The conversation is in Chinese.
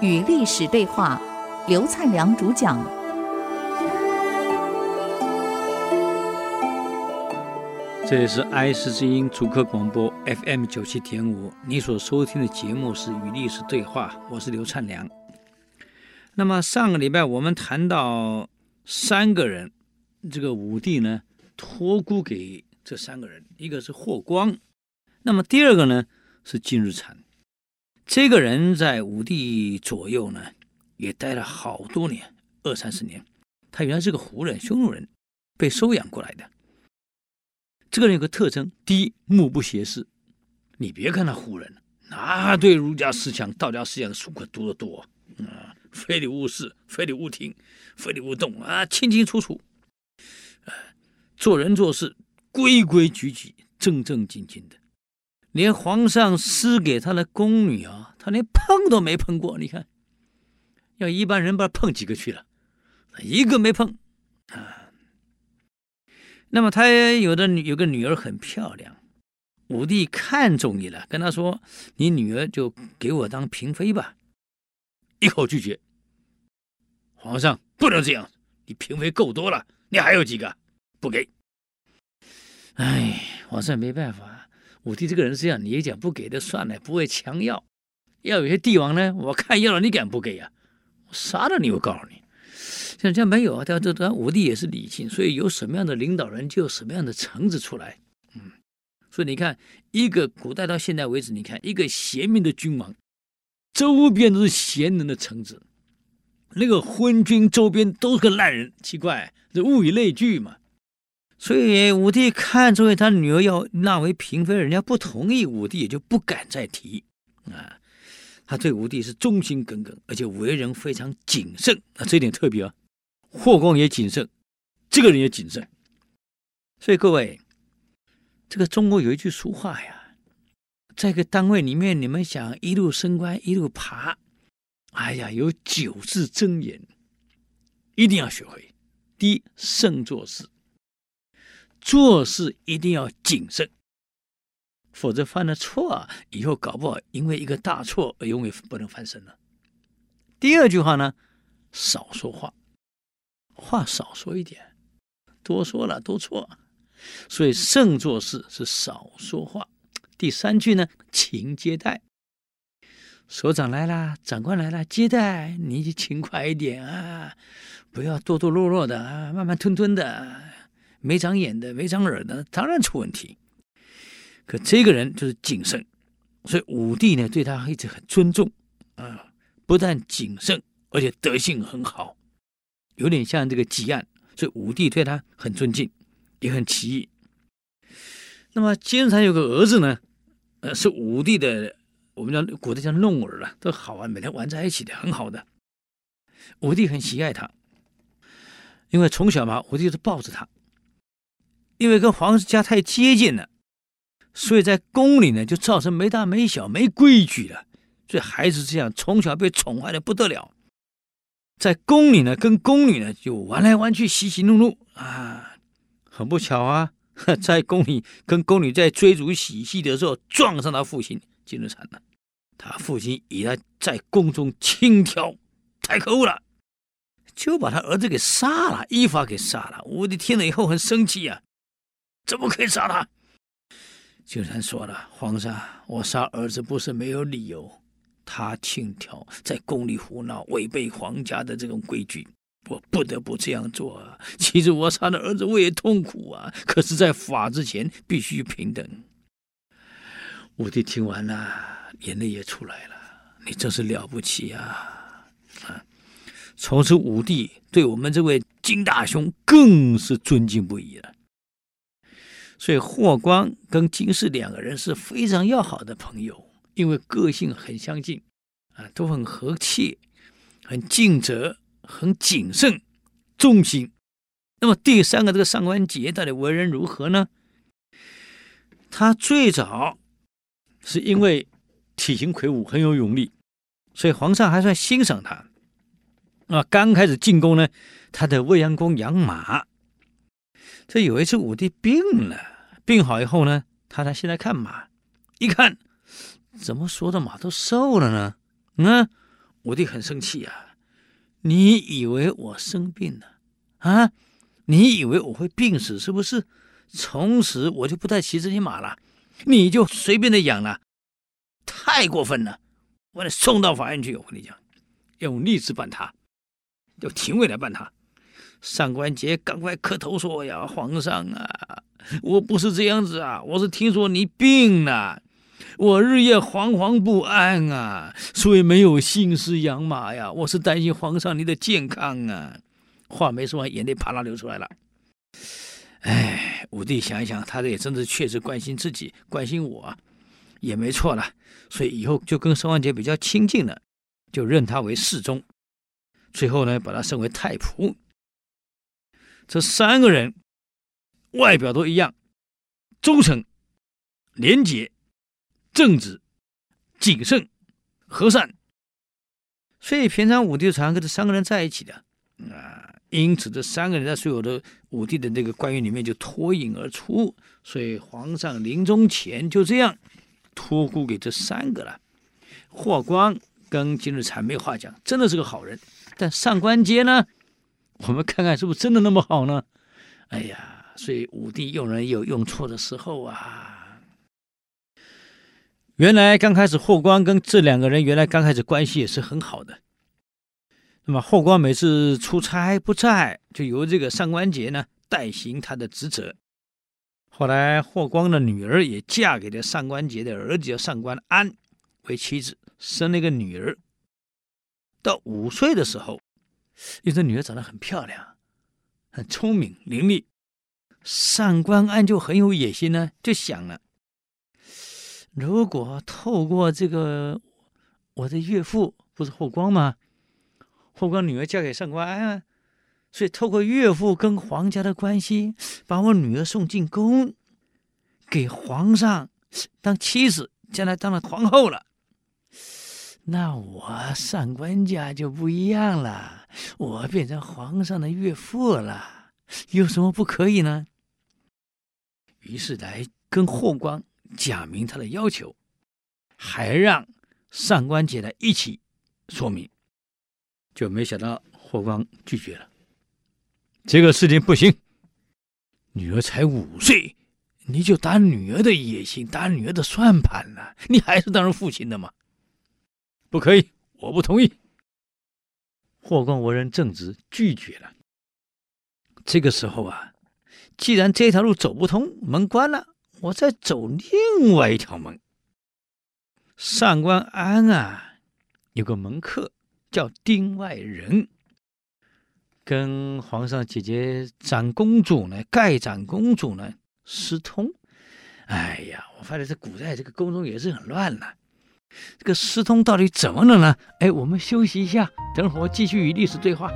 与历史对话，刘灿良主讲。这里是爱思之音主客广播 FM 九七点五，你所收听的节目是《与历史对话》，我是刘灿良。那么上个礼拜我们谈到三个人，这个武帝呢托孤给这三个人，一个是霍光。那么第二个呢是金日禅，这个人在武帝左右呢也待了好多年，二三十年。他原来是个胡人，匈奴人，被收养过来的。这个人有个特征：第一，目不斜视。你别看他胡人，那对儒家思想、道家思想的书可读得多啊，非礼勿视，非礼勿听，非礼勿动啊，清清楚楚。啊，做人做事规规矩矩，正正经经的。连皇上赐给他的宫女啊，他连碰都没碰过。你看，要一般人不知道碰几个去了，一个没碰啊。那么他有的有个女儿很漂亮，武帝看中你了，跟他说：“你女儿就给我当嫔妃吧。”一口拒绝。皇上不能这样，你嫔妃够多了，你还有几个？不给。哎，皇上没办法。武帝这个人是这样，你也讲不给的算了，不会强要。要有些帝王呢，我看要了你敢不给呀？我杀了你！我告诉你，像这样没有啊。他这这武帝也是理性，所以有什么样的领导人，就有什么样的臣子出来。嗯，所以你看，一个古代到现在为止，你看一个贤明的君王，周边都是贤能的臣子，那个昏君周边都是个烂人，奇怪，这物以类聚嘛。所以武帝看中他女儿要纳为嫔妃，人家不同意，武帝也就不敢再提啊。他对武帝是忠心耿耿，而且为人非常谨慎啊，这一点特别啊。霍光也谨慎，这个人也谨慎。所以各位，这个中国有一句俗话呀，在一个单位里面，你们想一路升官一路爬，哎呀，有九字真言，一定要学会。第一，慎做事。做事一定要谨慎，否则犯了错啊，以后搞不好因为一个大错而永远不能翻身了。第二句话呢，少说话，话少说一点，多说了多错。所以慎做事是少说话。第三句呢，勤接待，首长来了，长官来了，接待你就勤快一点啊，不要多多落落的啊，慢慢吞吞的。没长眼的，没长耳的，当然出问题。可这个人就是谨慎，所以武帝呢对他一直很尊重啊，不但谨慎，而且德性很好，有点像这个吉案，所以武帝对他很尊敬，也很奇异。那么金日禅有个儿子呢，呃，是武帝的，我们叫古代叫弄儿了，都好玩，每天玩在一起的，很好的。武帝很喜爱他，因为从小嘛，武帝就抱着他。因为跟皇家太接近了，所以在宫里呢就造成没大没小、没规矩了。所以孩子这样从小被宠坏的不得了，在宫里呢跟宫女呢就玩来玩去、嬉戏怒怒啊。很不巧啊，在宫里跟宫女在追逐嬉戏的时候撞上他父亲金日禅了。他父亲以他在宫中轻佻，太可恶了，就把他儿子给杀了，依法给杀了。武帝听了以后很生气呀、啊。怎么可以杀他？金日禅说了：“皇上，我杀儿子不是没有理由。他轻佻，在宫里胡闹，违背皇家的这种规矩，我不得不这样做啊。其实我杀了儿子，我也痛苦啊。可是，在法之前，必须平等。”武帝听完了，眼泪也出来了。你真是了不起啊！啊，从此武帝对我们这位金大兄更是尊敬不已了。所以霍光跟金氏两个人是非常要好的朋友，因为个性很相近，啊，都很和气，很尽责，很谨慎，忠心。那么第三个这个上官桀到底为人如何呢？他最早是因为体型魁梧，很有勇力，所以皇上还算欣赏他。啊，刚开始进宫呢，他在未央宫养马。这有一次武帝病了，病好以后呢，他才先来看马，一看怎么说的马都瘦了呢？嗯，武帝很生气啊！你以为我生病了啊？你以为我会病死是不是？从此我就不再骑这些马了，你就随便的养了，太过分了！我得送到法院去。我跟你讲，用律师办他，用廷尉来办他。上官桀赶快磕头说呀：“皇上啊，我不是这样子啊，我是听说你病了，我日夜惶惶不安啊，所以没有心思养马呀。我是担心皇上你的健康啊。”话没说完，眼泪啪啦流出来了。哎，武帝想一想，他这也真的确实关心自己，关心我，也没错了。所以以后就跟上官桀比较亲近了，就认他为侍中，最后呢，把他升为太仆。这三个人外表都一样，忠诚、廉洁、正直、谨慎、和善，所以平常武帝常跟这三个人在一起的啊。因此，这三个人在所有的武帝的那个官员里面就脱颖而出。所以皇上临终前就这样托孤给这三个了。霍光跟金日禅没话讲，真的是个好人。但上官桀呢？我们看看是不是真的那么好呢？哎呀，所以武帝用人也有用错的时候啊。原来刚开始霍光跟这两个人原来刚开始关系也是很好的。那么霍光每次出差不在，就由这个上官桀呢代行他的职责。后来霍光的女儿也嫁给了上官桀的儿子叫上官安为妻子，生了一个女儿。到五岁的时候。因为这女儿长得很漂亮，很聪明伶俐，上官安就很有野心呢，就想了：如果透过这个我的岳父不是霍光吗？霍光女儿嫁给上官安啊，所以透过岳父跟皇家的关系，把我女儿送进宫，给皇上当妻子，将来当了皇后了。那我上官家就不一样了，我变成皇上的岳父了，有什么不可以呢？于是来跟霍光讲明他的要求，还让上官桀来一起说明，就没想到霍光拒绝了。这个事情不行，女儿才五岁，你就打女儿的野心，打女儿的算盘了，你还是当父亲的吗？不可以，我不同意。霍光为人正直，拒绝了。这个时候啊，既然这条路走不通，门关了，我再走另外一条门。上官安啊，有个门客叫丁外人，跟皇上姐姐长公主呢，盖长公主呢私通。哎呀，我发现这古代这个宫中也是很乱了。这个私通到底怎么了呢？哎，我们休息一下，等会儿继续与历史对话。